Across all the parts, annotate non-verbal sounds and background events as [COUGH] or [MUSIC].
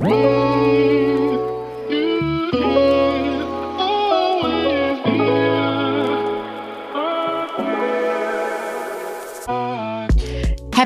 Whoa!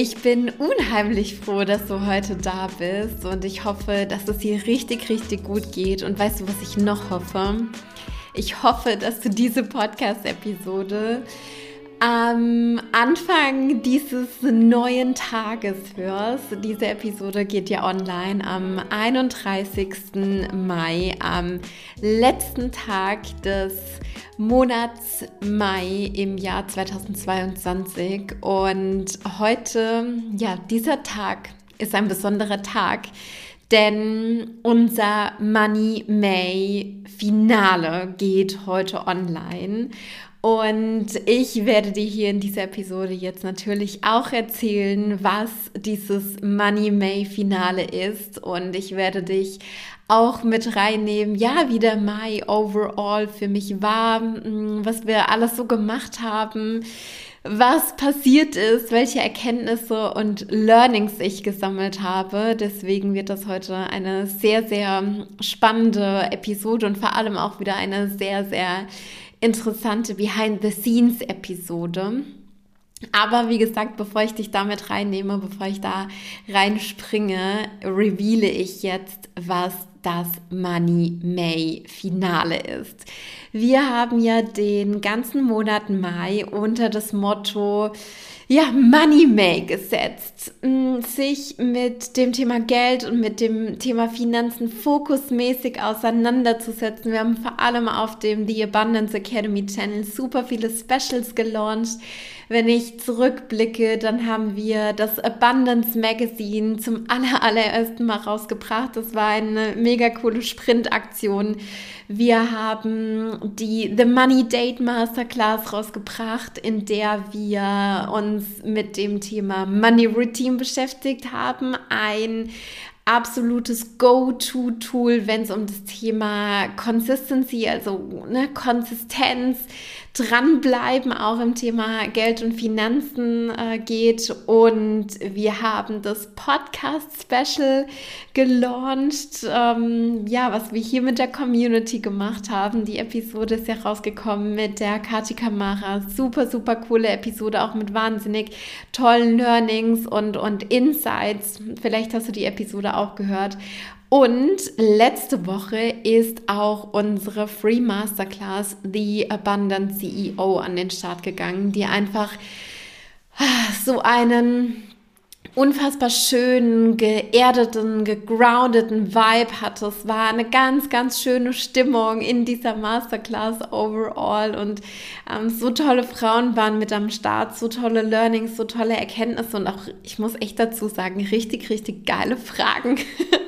Ich bin unheimlich froh, dass du heute da bist und ich hoffe, dass es dir richtig, richtig gut geht. Und weißt du, was ich noch hoffe? Ich hoffe, dass du diese Podcast-Episode am Anfang dieses neuen Tages hörst. Diese Episode geht ja online am 31. Mai, am letzten Tag des Monats Mai im Jahr 2022. Und heute, ja, dieser Tag ist ein besonderer Tag, denn unser Money May Finale geht heute online. Und ich werde dir hier in dieser Episode jetzt natürlich auch erzählen, was dieses Money May Finale ist. Und ich werde dich auch mit reinnehmen, ja, wie der Mai overall für mich war, mm, was wir alles so gemacht haben, was passiert ist, welche Erkenntnisse und Learnings ich gesammelt habe. Deswegen wird das heute eine sehr, sehr spannende Episode und vor allem auch wieder eine sehr, sehr interessante Behind-the-Scenes-Episode. Aber wie gesagt, bevor ich dich damit reinnehme, bevor ich da reinspringe, reveale ich jetzt, was das Money May Finale ist. Wir haben ja den ganzen Monat Mai unter das Motto ja, Money May gesetzt, mm, sich mit dem Thema Geld und mit dem Thema Finanzen fokusmäßig auseinanderzusetzen. Wir haben vor allem auf dem The Abundance Academy Channel super viele Specials gelauncht wenn ich zurückblicke, dann haben wir das Abundance Magazine zum aller, allerersten Mal rausgebracht. Das war eine mega coole Sprintaktion. Wir haben die The Money Date Masterclass rausgebracht, in der wir uns mit dem Thema Money Routine beschäftigt haben. Ein absolutes Go-To-Tool, wenn es um das Thema Consistency, also ne, Konsistenz, dranbleiben, auch im Thema Geld und Finanzen äh, geht. Und wir haben das Podcast-Special gelauncht, ähm, ja, was wir hier mit der Community gemacht haben. Die Episode ist ja rausgekommen mit der Kati Kamara. Super, super coole Episode, auch mit wahnsinnig tollen Learnings und, und Insights. Vielleicht hast du die Episode auch gehört. Und letzte Woche ist auch unsere Free Masterclass The Abundant CEO an den Start gegangen, die einfach so einen unfassbar schönen, geerdeten, gegroundeten Vibe hatte. Es war eine ganz, ganz schöne Stimmung in dieser Masterclass overall und ähm, so tolle Frauen waren mit am Start, so tolle Learnings, so tolle Erkenntnisse und auch, ich muss echt dazu sagen, richtig, richtig geile Fragen,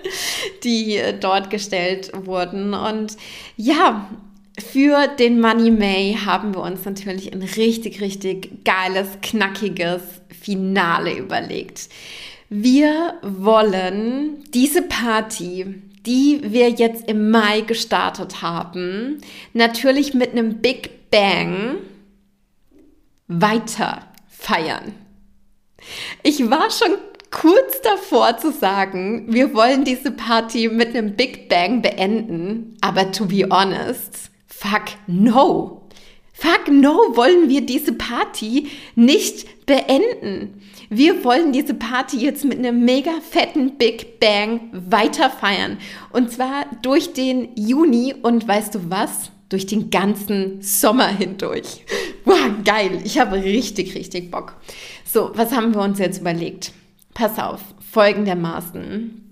[LAUGHS] die äh, dort gestellt wurden. Und ja, für den Money May haben wir uns natürlich ein richtig, richtig geiles, knackiges Finale überlegt. Wir wollen diese Party, die wir jetzt im Mai gestartet haben, natürlich mit einem Big Bang weiter feiern. Ich war schon kurz davor zu sagen, wir wollen diese Party mit einem Big Bang beenden, aber to be honest, Fuck no. Fuck no, wollen wir diese Party nicht beenden. Wir wollen diese Party jetzt mit einem mega fetten Big Bang weiter feiern. Und zwar durch den Juni und weißt du was? Durch den ganzen Sommer hindurch. [LAUGHS] Wow, geil. Ich habe richtig, richtig Bock. So, was haben wir uns jetzt überlegt? Pass auf, folgendermaßen.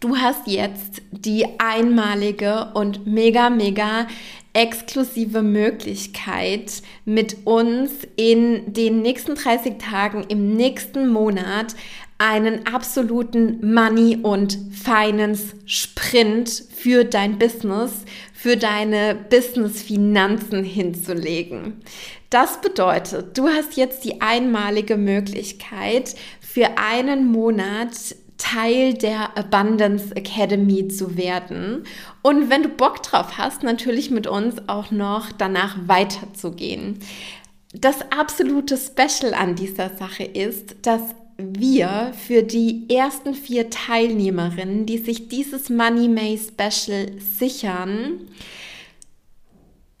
Du hast jetzt die einmalige und mega, mega exklusive Möglichkeit, mit uns in den nächsten 30 Tagen im nächsten Monat einen absoluten Money- und Finance-Sprint für dein Business, für deine Business-Finanzen hinzulegen. Das bedeutet, du hast jetzt die einmalige Möglichkeit, für einen Monat Teil der Abundance Academy zu werden. Und wenn du Bock drauf hast, natürlich mit uns auch noch danach weiterzugehen. Das absolute Special an dieser Sache ist, dass wir für die ersten vier Teilnehmerinnen, die sich dieses Money May Special sichern,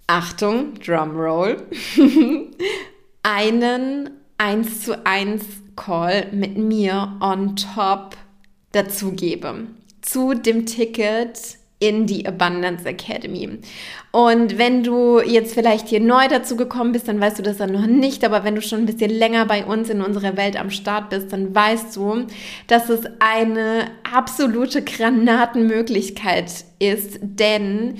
Achtung, Drumroll, [LAUGHS] einen 1 zu 1 Call mit mir on top dazugebe zu dem Ticket in die Abundance Academy. Und wenn du jetzt vielleicht hier neu dazu gekommen bist, dann weißt du das dann noch nicht, aber wenn du schon ein bisschen länger bei uns in unserer Welt am Start bist, dann weißt du, dass es eine absolute Granatenmöglichkeit ist, denn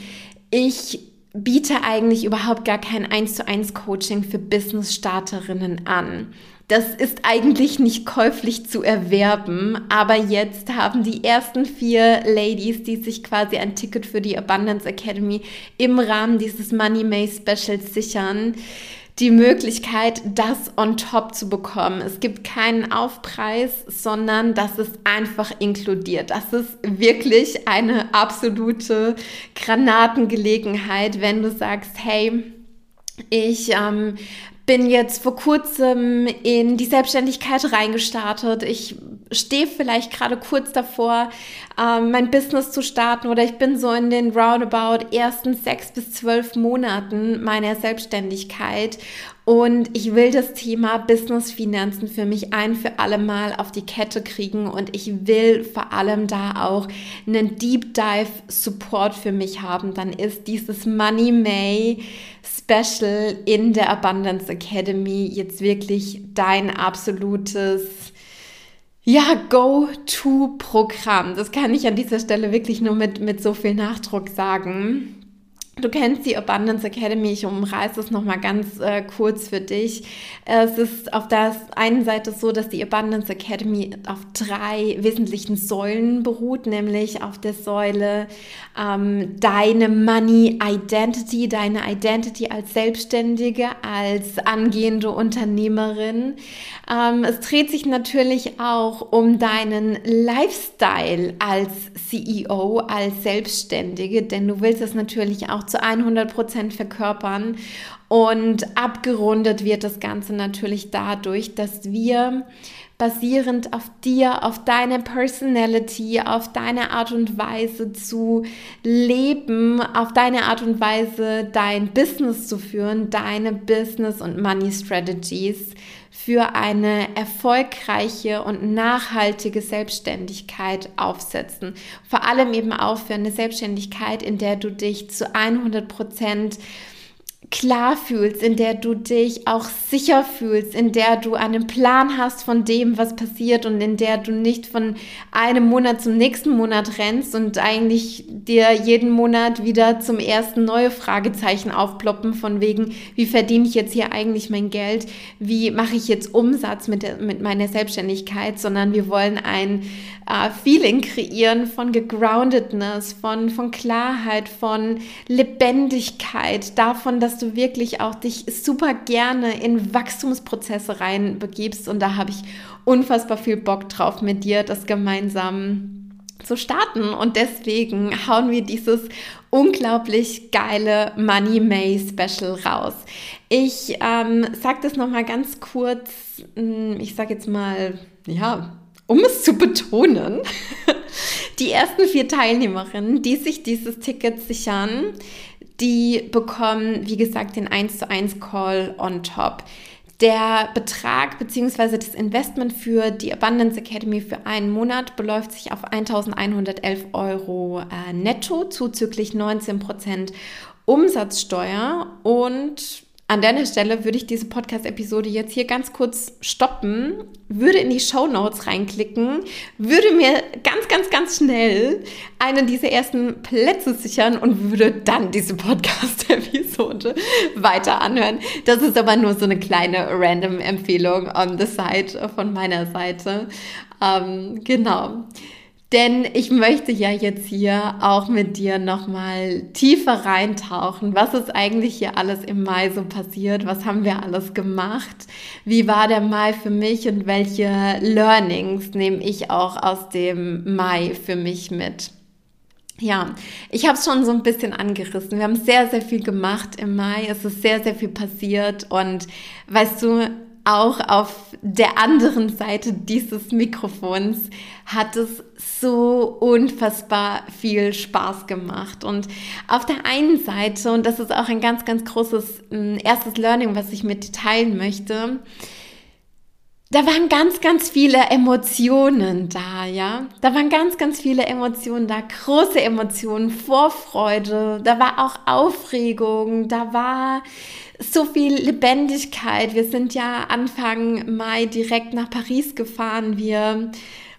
ich biete eigentlich überhaupt gar kein 1 zu 1 Coaching für Business Starterinnen an. Das ist eigentlich nicht käuflich zu erwerben, aber jetzt haben die ersten vier Ladies, die sich quasi ein Ticket für die Abundance Academy im Rahmen dieses Money May Specials sichern, die Möglichkeit, das on top zu bekommen. Es gibt keinen Aufpreis, sondern das ist einfach inkludiert. Das ist wirklich eine absolute Granatengelegenheit, wenn du sagst, hey, ich ähm, bin jetzt vor kurzem in die Selbstständigkeit reingestartet. Ich stehe vielleicht gerade kurz davor, ähm, mein Business zu starten oder ich bin so in den roundabout ersten sechs bis zwölf Monaten meiner Selbstständigkeit und ich will das Thema Business Finanzen für mich ein für alle Mal auf die Kette kriegen und ich will vor allem da auch einen Deep Dive Support für mich haben. Dann ist dieses Money May Special in der Abundance Academy jetzt wirklich dein absolutes ja, Go-To-Programm. Das kann ich an dieser Stelle wirklich nur mit, mit so viel Nachdruck sagen. Du kennst die Abundance Academy, ich umreiße es nochmal ganz äh, kurz für dich. Es ist auf der einen Seite so, dass die Abundance Academy auf drei wesentlichen Säulen beruht, nämlich auf der Säule ähm, deine Money Identity, deine Identity als Selbstständige, als angehende Unternehmerin. Ähm, es dreht sich natürlich auch um deinen Lifestyle als CEO, als Selbstständige, denn du willst es natürlich auch zu 100 Prozent verkörpern. Und abgerundet wird das Ganze natürlich dadurch, dass wir basierend auf dir, auf deine Personality, auf deine Art und Weise zu leben, auf deine Art und Weise dein Business zu führen, deine Business und Money Strategies für eine erfolgreiche und nachhaltige Selbstständigkeit aufsetzen. Vor allem eben auch für eine Selbstständigkeit, in der du dich zu 100 Prozent klar fühlst, in der du dich auch sicher fühlst, in der du einen Plan hast von dem, was passiert und in der du nicht von einem Monat zum nächsten Monat rennst und eigentlich dir jeden Monat wieder zum ersten neue Fragezeichen aufploppen von wegen, wie verdiene ich jetzt hier eigentlich mein Geld, wie mache ich jetzt Umsatz mit, der, mit meiner Selbstständigkeit, sondern wir wollen ein äh, Feeling kreieren von Gegroundedness, von, von Klarheit, von Lebendigkeit, davon, dass du wirklich auch dich super gerne in Wachstumsprozesse reinbegibst. Und da habe ich unfassbar viel Bock drauf, mit dir das gemeinsam zu starten. Und deswegen hauen wir dieses unglaublich geile Money May Special raus. Ich ähm, sage das nochmal ganz kurz, hm, ich sage jetzt mal, ja, um es zu betonen, [LAUGHS] die ersten vier Teilnehmerinnen, die sich dieses Ticket sichern, die bekommen, wie gesagt, den 1 zu 1 Call on top. Der Betrag bzw. das Investment für die Abundance Academy für einen Monat beläuft sich auf 1111 Euro äh, netto, zuzüglich 19% Umsatzsteuer und an deiner Stelle würde ich diese Podcast-Episode jetzt hier ganz kurz stoppen, würde in die Show Notes reinklicken, würde mir ganz, ganz, ganz schnell einen dieser ersten Plätze sichern und würde dann diese Podcast-Episode Episode weiter anhören. Das ist aber nur so eine kleine random Empfehlung on the side von meiner Seite. Ähm, genau. Denn ich möchte ja jetzt hier auch mit dir nochmal tiefer reintauchen. Was ist eigentlich hier alles im Mai so passiert? Was haben wir alles gemacht? Wie war der Mai für mich und welche Learnings nehme ich auch aus dem Mai für mich mit? Ja, ich habe es schon so ein bisschen angerissen. Wir haben sehr, sehr viel gemacht im Mai. Es ist sehr, sehr viel passiert. Und weißt du, auch auf der anderen Seite dieses Mikrofons hat es so unfassbar viel Spaß gemacht. Und auf der einen Seite, und das ist auch ein ganz, ganz großes äh, erstes Learning, was ich mit teilen möchte, da waren ganz, ganz viele Emotionen da, ja. Da waren ganz, ganz viele Emotionen da, große Emotionen, Vorfreude, da war auch Aufregung, da war so viel Lebendigkeit. Wir sind ja Anfang Mai direkt nach Paris gefahren. Wir,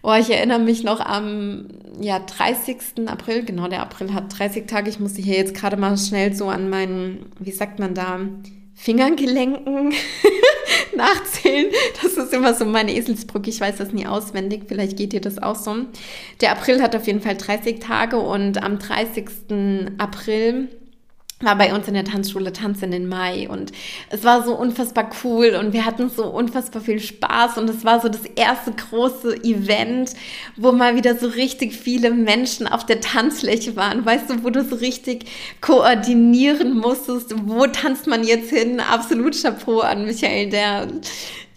oh, ich erinnere mich noch am ja, 30. April, genau, der April hat 30 Tage. Ich musste hier jetzt gerade mal schnell so an meinen, wie sagt man da, Fingergelenken [LAUGHS] [LAUGHS] nachzählen. Das ist immer so meine Eselsbrücke. Ich weiß das nie auswendig. Vielleicht geht dir das auch so. Der April hat auf jeden Fall 30 Tage und am 30. April war bei uns in der Tanzschule Tanzen in Mai und es war so unfassbar cool und wir hatten so unfassbar viel Spaß und es war so das erste große Event, wo mal wieder so richtig viele Menschen auf der Tanzfläche waren, weißt du, wo du so richtig koordinieren musstest, wo tanzt man jetzt hin? Absolut Chapeau an Michael, der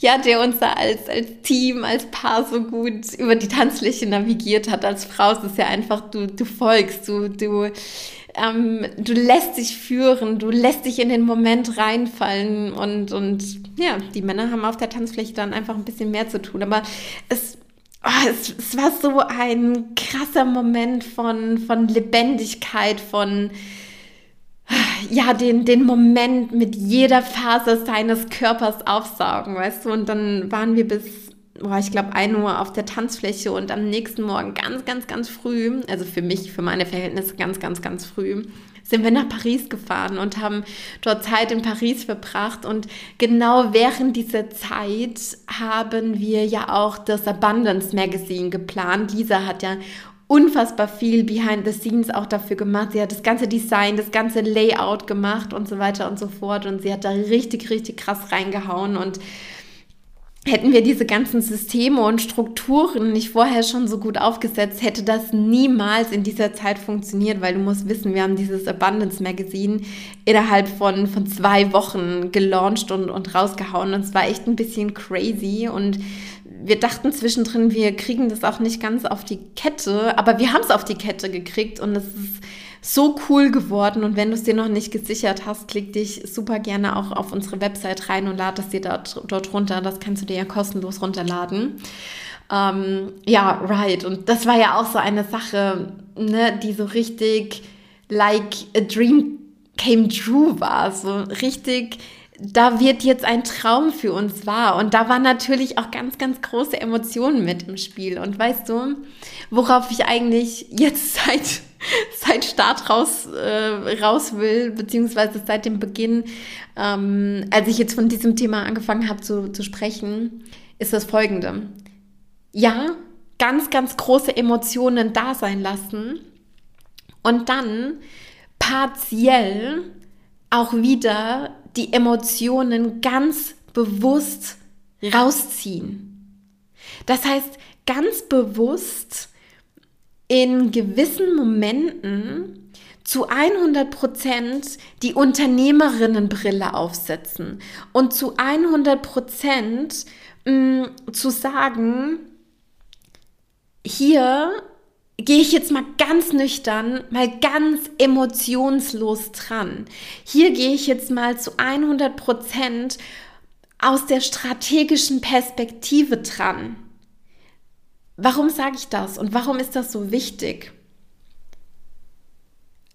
ja, der uns da als, als Team, als Paar so gut über die Tanzfläche navigiert hat. Als Frau ist es ja einfach, du, du folgst, du, du ähm, du lässt dich führen, du lässt dich in den Moment reinfallen und, und ja, die Männer haben auf der Tanzfläche dann einfach ein bisschen mehr zu tun. Aber es, oh, es, es war so ein krasser Moment von, von Lebendigkeit, von ja, den, den Moment mit jeder Phase seines Körpers aufsaugen, weißt du? Und dann waren wir bis boah, ich glaube, 1 Uhr auf der Tanzfläche und am nächsten Morgen ganz, ganz, ganz früh, also für mich, für meine Verhältnisse ganz, ganz, ganz früh, sind wir nach Paris gefahren und haben dort Zeit in Paris verbracht. Und genau während dieser Zeit haben wir ja auch das Abundance Magazine geplant. Lisa hat ja unfassbar viel behind the scenes auch dafür gemacht. Sie hat das ganze Design, das ganze Layout gemacht und so weiter und so fort. Und sie hat da richtig, richtig krass reingehauen und hätten wir diese ganzen Systeme und Strukturen nicht vorher schon so gut aufgesetzt, hätte das niemals in dieser Zeit funktioniert, weil du musst wissen, wir haben dieses Abundance Magazine innerhalb von, von zwei Wochen gelauncht und, und rausgehauen. Und es war echt ein bisschen crazy. Und wir dachten zwischendrin, wir kriegen das auch nicht ganz auf die Kette, aber wir haben es auf die Kette gekriegt. Und es ist so cool geworden. Und wenn du es dir noch nicht gesichert hast, klick dich super gerne auch auf unsere Website rein und lad es dir dort, dort runter. Das kannst du dir ja kostenlos runterladen. Ähm, ja, right. Und das war ja auch so eine Sache, ne, die so richtig like a dream came true war. So richtig da wird jetzt ein Traum für uns wahr. Und da waren natürlich auch ganz, ganz große Emotionen mit im Spiel. Und weißt du, worauf ich eigentlich jetzt [LAUGHS] seit seit Start raus, äh, raus will, beziehungsweise seit dem Beginn, ähm, als ich jetzt von diesem Thema angefangen habe zu, zu sprechen, ist das folgende. Ja, ganz, ganz große Emotionen da sein lassen und dann partiell auch wieder die Emotionen ganz bewusst rausziehen. Das heißt, ganz bewusst in gewissen Momenten zu 100 Prozent die Unternehmerinnenbrille aufsetzen und zu 100 Prozent mm, zu sagen, hier gehe ich jetzt mal ganz nüchtern, mal ganz emotionslos dran. Hier gehe ich jetzt mal zu 100 Prozent aus der strategischen Perspektive dran. Warum sage ich das und warum ist das so wichtig?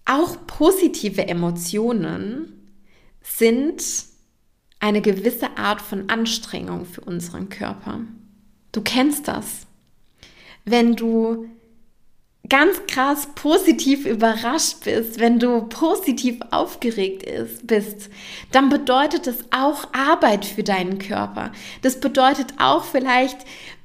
Auch positive Emotionen sind eine gewisse Art von Anstrengung für unseren Körper. Du kennst das. Wenn du ganz krass positiv überrascht bist, wenn du positiv aufgeregt ist, bist, dann bedeutet das auch Arbeit für deinen Körper. Das bedeutet auch vielleicht,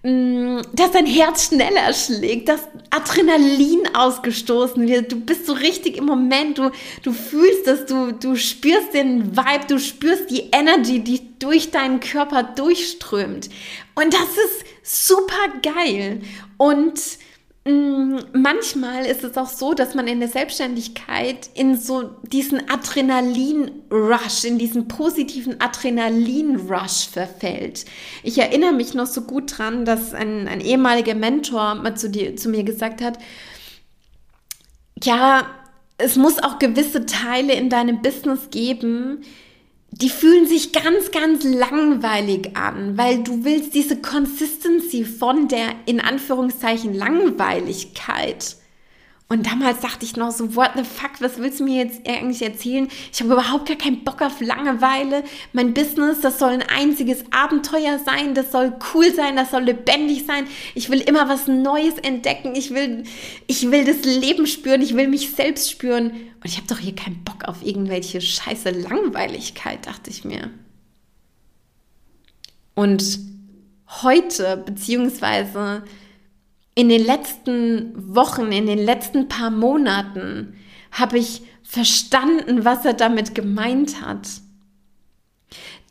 dass dein Herz schneller schlägt, dass Adrenalin ausgestoßen wird. Du bist so richtig im Moment, du, du fühlst das, du, du spürst den Vibe, du spürst die Energy, die durch deinen Körper durchströmt. Und das ist super geil. Und Mm, manchmal ist es auch so, dass man in der Selbstständigkeit in so diesen Adrenalin-Rush, in diesen positiven Adrenalin-Rush verfällt. Ich erinnere mich noch so gut dran, dass ein, ein ehemaliger Mentor mal zu, dir, zu mir gesagt hat, ja, es muss auch gewisse Teile in deinem Business geben, die fühlen sich ganz, ganz langweilig an, weil du willst diese Consistency von der in Anführungszeichen Langweiligkeit und damals dachte ich noch so, what the fuck, was willst du mir jetzt eigentlich erzählen? Ich habe überhaupt gar keinen Bock auf Langeweile. Mein Business, das soll ein einziges Abenteuer sein, das soll cool sein, das soll lebendig sein. Ich will immer was Neues entdecken. Ich will, ich will das Leben spüren, ich will mich selbst spüren. Und ich habe doch hier keinen Bock auf irgendwelche scheiße Langweiligkeit, dachte ich mir. Und heute, beziehungsweise in den letzten Wochen, in den letzten paar Monaten habe ich verstanden, was er damit gemeint hat.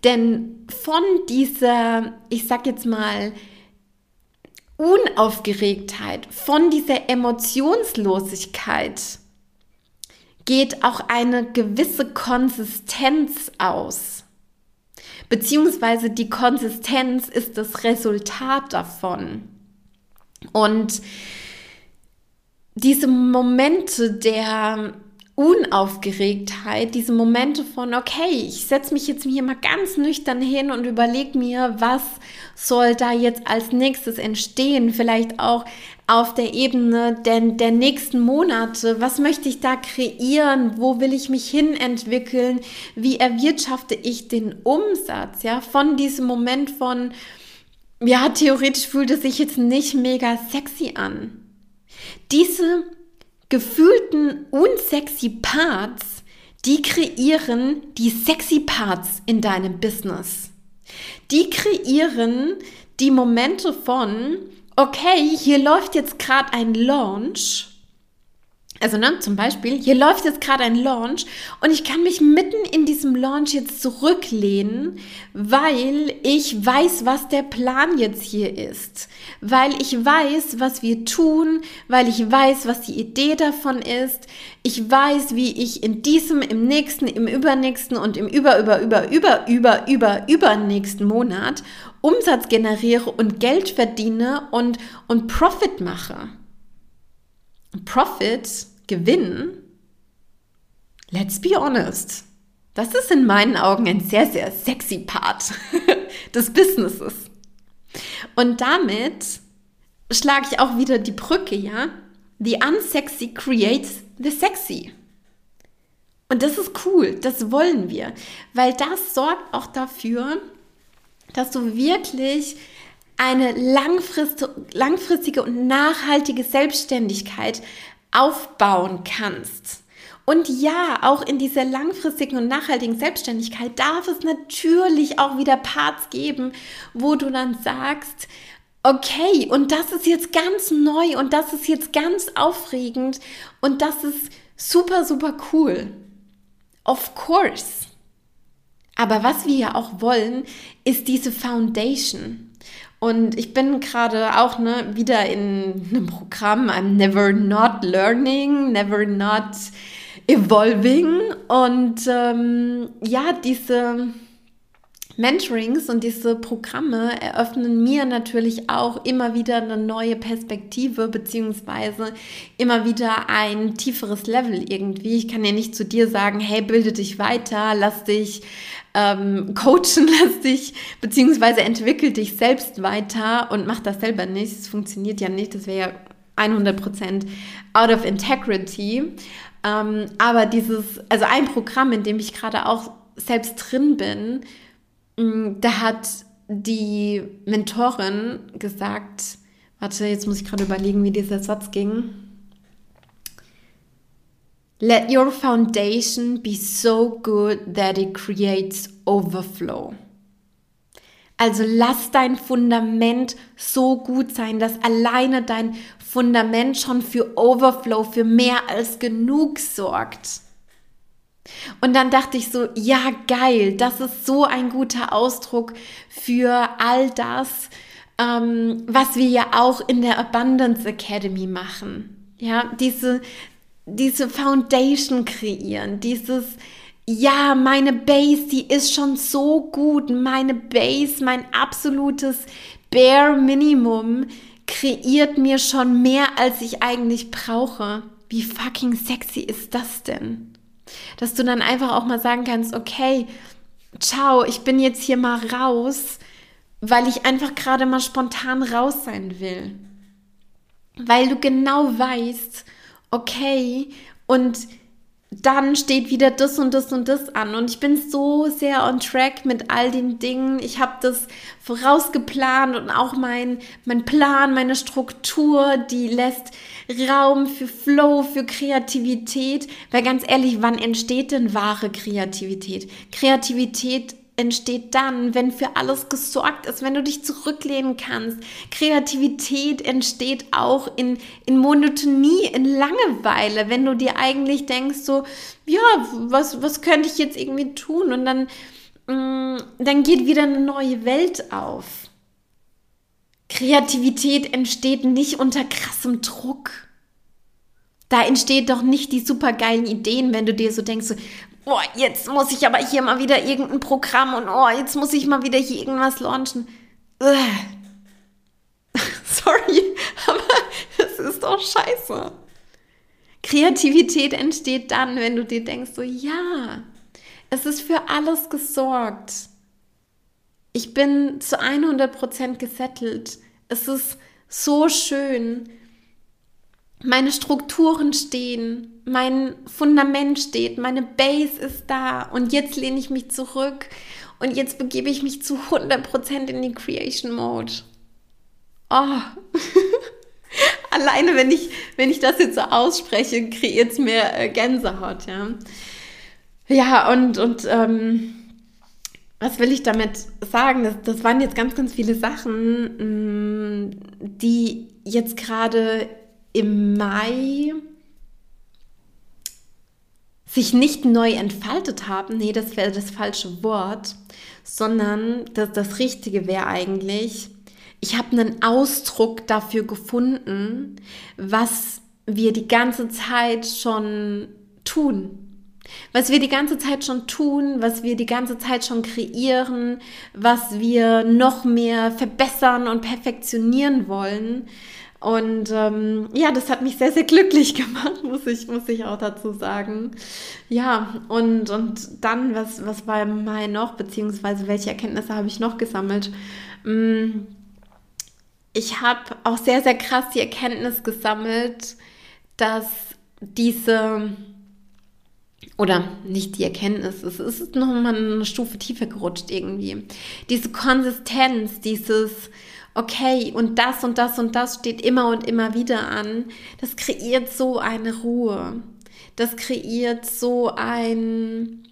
Denn von dieser, ich sag jetzt mal, Unaufgeregtheit, von dieser Emotionslosigkeit geht auch eine gewisse Konsistenz aus. Beziehungsweise die Konsistenz ist das Resultat davon. Und diese Momente der Unaufgeregtheit, diese Momente von, okay, ich setze mich jetzt hier mal ganz nüchtern hin und überlege mir, was soll da jetzt als nächstes entstehen, vielleicht auch auf der Ebene der, der nächsten Monate, was möchte ich da kreieren, wo will ich mich hin entwickeln, wie erwirtschafte ich den Umsatz, ja, von diesem Moment von, ja, theoretisch fühlt es sich jetzt nicht mega sexy an. Diese gefühlten unsexy Parts, die kreieren die sexy Parts in deinem Business. Die kreieren die Momente von, okay, hier läuft jetzt gerade ein Launch also ne, zum Beispiel, hier läuft jetzt gerade ein Launch und ich kann mich mitten in diesem Launch jetzt zurücklehnen, weil ich weiß, was der Plan jetzt hier ist, weil ich weiß, was wir tun, weil ich weiß, was die Idee davon ist. Ich weiß, wie ich in diesem, im nächsten, im übernächsten und im über, über, über, über, über, über, übernächsten Monat Umsatz generiere und Geld verdiene und, und Profit mache. Profit, Gewinn, let's be honest, das ist in meinen Augen ein sehr, sehr sexy Part [LAUGHS] des Businesses. Und damit schlage ich auch wieder die Brücke, ja? The unsexy creates the sexy. Und das ist cool, das wollen wir, weil das sorgt auch dafür, dass du wirklich eine langfristige und nachhaltige Selbstständigkeit aufbauen kannst. Und ja, auch in dieser langfristigen und nachhaltigen Selbstständigkeit darf es natürlich auch wieder Parts geben, wo du dann sagst, okay, und das ist jetzt ganz neu und das ist jetzt ganz aufregend und das ist super, super cool. Of course. Aber was wir ja auch wollen, ist diese Foundation. Und ich bin gerade auch ne, wieder in einem Programm, I'm never not learning, never not evolving. Und ähm, ja, diese Mentorings und diese Programme eröffnen mir natürlich auch immer wieder eine neue Perspektive beziehungsweise immer wieder ein tieferes Level irgendwie. Ich kann ja nicht zu dir sagen, hey, bilde dich weiter, lass dich ähm, coachen, [LAUGHS] lass dich beziehungsweise entwickel dich selbst weiter und mach das selber nicht. Es funktioniert ja nicht, das wäre ja 100% out of integrity. Ähm, aber dieses, also ein Programm, in dem ich gerade auch selbst drin bin, da hat die Mentorin gesagt, warte, jetzt muss ich gerade überlegen, wie dieser Satz ging. Let your foundation be so good that it creates overflow. Also lass dein Fundament so gut sein, dass alleine dein Fundament schon für Overflow, für mehr als genug sorgt. Und dann dachte ich so, ja geil, das ist so ein guter Ausdruck für all das, ähm, was wir ja auch in der Abundance Academy machen. Ja, diese, diese Foundation kreieren, dieses, ja, meine Base, die ist schon so gut. Meine Base, mein absolutes Bare Minimum kreiert mir schon mehr, als ich eigentlich brauche. Wie fucking sexy ist das denn? Dass du dann einfach auch mal sagen kannst, okay, ciao, ich bin jetzt hier mal raus, weil ich einfach gerade mal spontan raus sein will. Weil du genau weißt, okay, und dann steht wieder das und das und das an. Und ich bin so sehr on track mit all den Dingen. Ich habe das vorausgeplant und auch mein, mein Plan, meine Struktur, die lässt Raum für Flow, für Kreativität. Weil ganz ehrlich, wann entsteht denn wahre Kreativität? Kreativität entsteht dann, wenn für alles gesorgt ist, wenn du dich zurücklehnen kannst. Kreativität entsteht auch in, in Monotonie, in Langeweile, wenn du dir eigentlich denkst, so, ja, was, was könnte ich jetzt irgendwie tun? Und dann, mh, mm, dann geht wieder eine neue Welt auf. Kreativität entsteht nicht unter krassem Druck. Da entsteht doch nicht die supergeilen Ideen, wenn du dir so denkst, so, oh, jetzt muss ich aber hier mal wieder irgendein Programm und oh, jetzt muss ich mal wieder hier irgendwas launchen. [LAUGHS] Sorry, aber das ist doch scheiße. Kreativität entsteht dann, wenn du dir denkst, so ja, es ist für alles gesorgt. Ich bin zu 100% gesettelt. Es ist so schön meine Strukturen stehen, mein Fundament steht, meine Base ist da und jetzt lehne ich mich zurück und jetzt begebe ich mich zu 100% in die Creation Mode. Oh. [LAUGHS] Alleine, wenn ich, wenn ich das jetzt so ausspreche, kreiert es mir äh, Gänsehaut, ja. Ja, und, und ähm, was will ich damit sagen? Das, das waren jetzt ganz, ganz viele Sachen, mm, die jetzt gerade im Mai sich nicht neu entfaltet haben, nee, das wäre das falsche Wort, sondern das, das Richtige wäre eigentlich, ich habe einen Ausdruck dafür gefunden, was wir die ganze Zeit schon tun. Was wir die ganze Zeit schon tun, was wir die ganze Zeit schon kreieren, was wir noch mehr verbessern und perfektionieren wollen. Und ähm, ja, das hat mich sehr, sehr glücklich gemacht, [LAUGHS] muss ich, muss ich auch dazu sagen. Ja, und, und dann, was, was war im Mai noch, beziehungsweise welche Erkenntnisse habe ich noch gesammelt? Mm, ich habe auch sehr, sehr krass die Erkenntnis gesammelt, dass diese, oder nicht die Erkenntnis, es ist nochmal eine Stufe tiefer gerutscht irgendwie. Diese Konsistenz, dieses okay, und das und das und das steht immer und immer wieder an, das kreiert so eine Ruhe. Das kreiert so ein,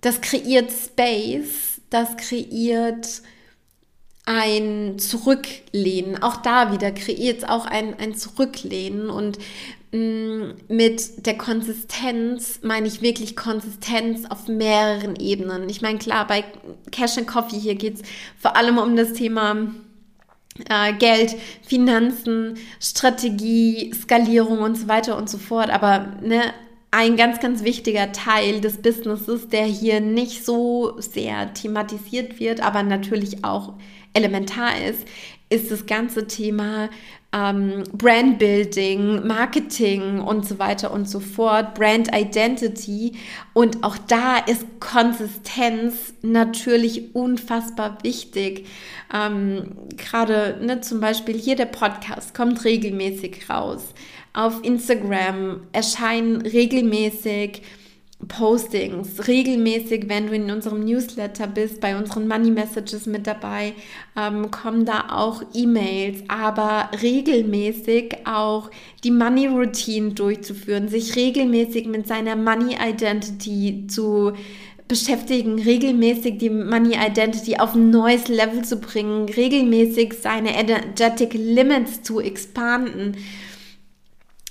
das kreiert Space, das kreiert ein Zurücklehnen. Auch da wieder kreiert es auch ein, ein Zurücklehnen und mm, mit der Konsistenz meine ich wirklich Konsistenz auf mehreren Ebenen. Ich meine, klar, bei Cash and Coffee hier geht es vor allem um das Thema Geld, Finanzen, Strategie, Skalierung und so weiter und so fort. Aber ne, ein ganz, ganz wichtiger Teil des Businesses, der hier nicht so sehr thematisiert wird, aber natürlich auch elementar ist, ist das ganze Thema ähm, Brandbuilding, Marketing und so weiter und so fort, Brand Identity. Und auch da ist Konsistenz natürlich unfassbar wichtig. Ähm, Gerade ne, zum Beispiel hier der Podcast kommt regelmäßig raus. Auf Instagram erscheinen regelmäßig Postings, regelmäßig, wenn du in unserem Newsletter bist, bei unseren Money Messages mit dabei, ähm, kommen da auch E-Mails, aber regelmäßig auch die Money Routine durchzuführen, sich regelmäßig mit seiner Money Identity zu beschäftigen, regelmäßig die Money Identity auf ein neues Level zu bringen, regelmäßig seine Energetic Limits zu expanden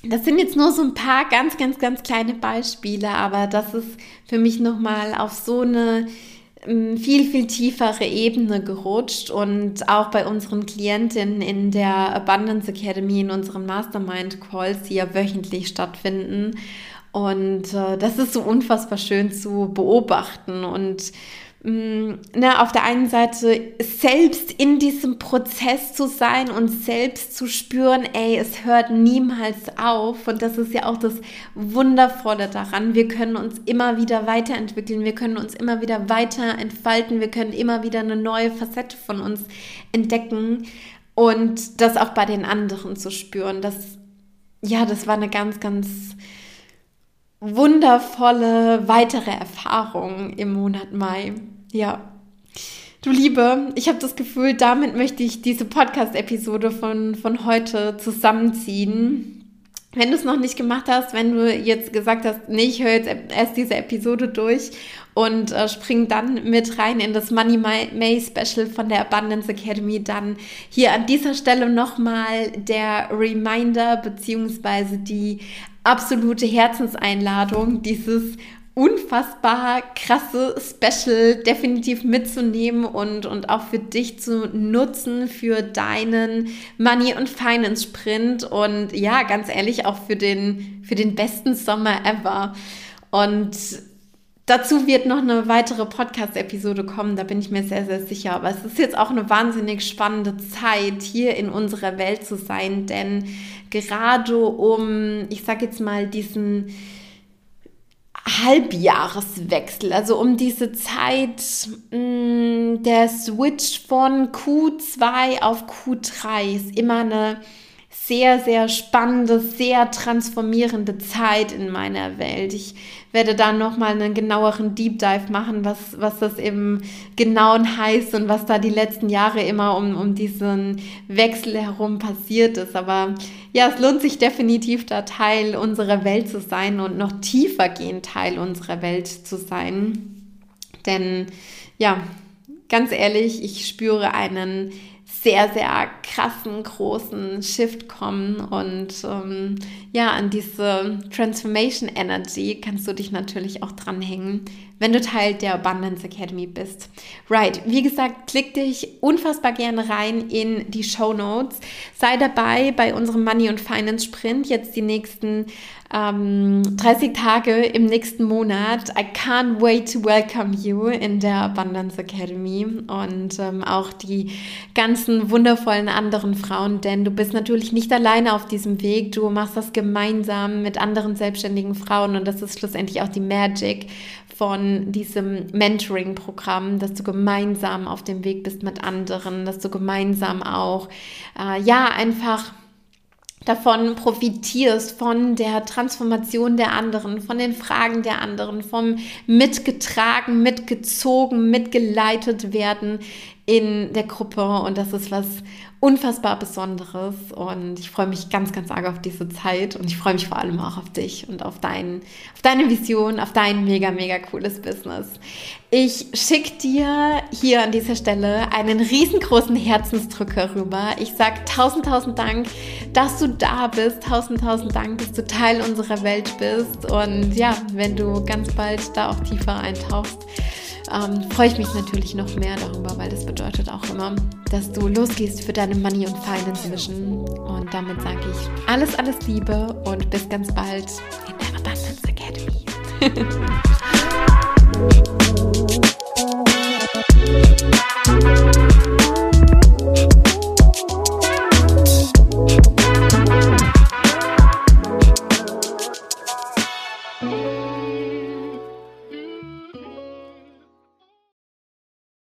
das sind jetzt nur so ein paar ganz, ganz, ganz kleine Beispiele, aber das ist für mich nochmal auf so eine ähm, viel, viel tiefere Ebene gerutscht und auch bei unseren Klientinnen in der Abundance Academy, in unseren Mastermind Calls, die ja wöchentlich stattfinden. Und äh, das ist so unfassbar schön zu beobachten und ne, auf der einen Seite selbst in diesem Prozess zu sein und selbst zu spüren, ey, es hört niemals auf. Und das ist ja auch das Wundervolle daran. Wir können uns immer wieder weiterentwickeln, wir können uns immer wieder weiter entfalten, wir können immer wieder eine neue Facette von uns entdecken und das auch bei den anderen zu spüren. Das, ja, das war eine ganz, ganz wundervolle weitere Erfahrung im Monat Mai. Ja. Du Liebe, ich habe das Gefühl, damit möchte ich diese Podcast-Episode von, von heute zusammenziehen. Wenn du es noch nicht gemacht hast, wenn du jetzt gesagt hast, nee, ich höre jetzt erst diese Episode durch und äh, spring dann mit rein in das Money May Special von der Abundance Academy, dann hier an dieser Stelle nochmal der Reminder beziehungsweise die absolute Herzenseinladung, dieses unfassbar krasse Special definitiv mitzunehmen und, und auch für dich zu nutzen für deinen Money und Finance Sprint und ja, ganz ehrlich, auch für den, für den besten Sommer ever. Und Dazu wird noch eine weitere Podcast-Episode kommen, da bin ich mir sehr, sehr sicher. Aber es ist jetzt auch eine wahnsinnig spannende Zeit, hier in unserer Welt zu sein, denn gerade um, ich sag jetzt mal, diesen Halbjahreswechsel, also um diese Zeit mh, mm, der Switch von Q2 auf Q3 ist immer eine sehr, sehr spannende, sehr transformierende Zeit in meiner Welt. Ich werde da nochmal einen genaueren Deep Dive machen, was, was das im Genauen heißt und was da die letzten Jahre immer um, um diesen Wechsel herum passiert ist. Aber ja, es lohnt sich definitiv, da Teil unserer Welt zu sein und noch tiefer gehend Teil unserer Welt zu sein. Denn ja, ganz ehrlich, ich spüre einen sehr, sehr krassen, großen Shift kommen. Und ähm, ja, an diese Transformation Energy kannst du dich natürlich auch dranhängen, wenn du Teil der Abundance Academy bist. Right, wie gesagt, klick dich unfassbar gerne rein in die Show Notes. Sei dabei bei unserem Money und Finance Sprint jetzt die nächsten ähm, 30 Tage im nächsten Monat. I can't wait to welcome you in der Abundance Academy und ähm, auch die ganzen wundervollen anderen Frauen, denn du bist natürlich nicht alleine auf diesem Weg. Du machst das gemeinsam mit anderen selbstständigen Frauen und das ist schlussendlich auch die Magic von diesem Mentoring-Programm, dass du gemeinsam auf dem Weg bist mit anderen, dass du gemeinsam auch, äh, ja, einfach davon profitierst, von der Transformation der anderen, von den Fragen der anderen, vom mitgetragen, mitgezogen, mitgeleitet werden in der Gruppe. Und das ist was unfassbar Besonderes. Und ich freue mich ganz, ganz arg auf diese Zeit. Und ich freue mich vor allem auch auf dich und auf, dein, auf deine Vision, auf dein mega, mega cooles Business. Ich schicke dir hier an dieser Stelle einen riesengroßen Herzensdrücker rüber. Ich sage tausend, tausend Dank, dass du da bist. Tausend, tausend Dank, dass du Teil unserer Welt bist. Und ja, wenn du ganz bald da auch tiefer eintauchst, ähm, freue ich mich natürlich noch mehr darüber, weil das bedeutet auch immer, dass du losgehst für deine Money und Finance Vision. Und damit sage ich alles, alles Liebe und bis ganz bald in der Abundance Academy. [LAUGHS]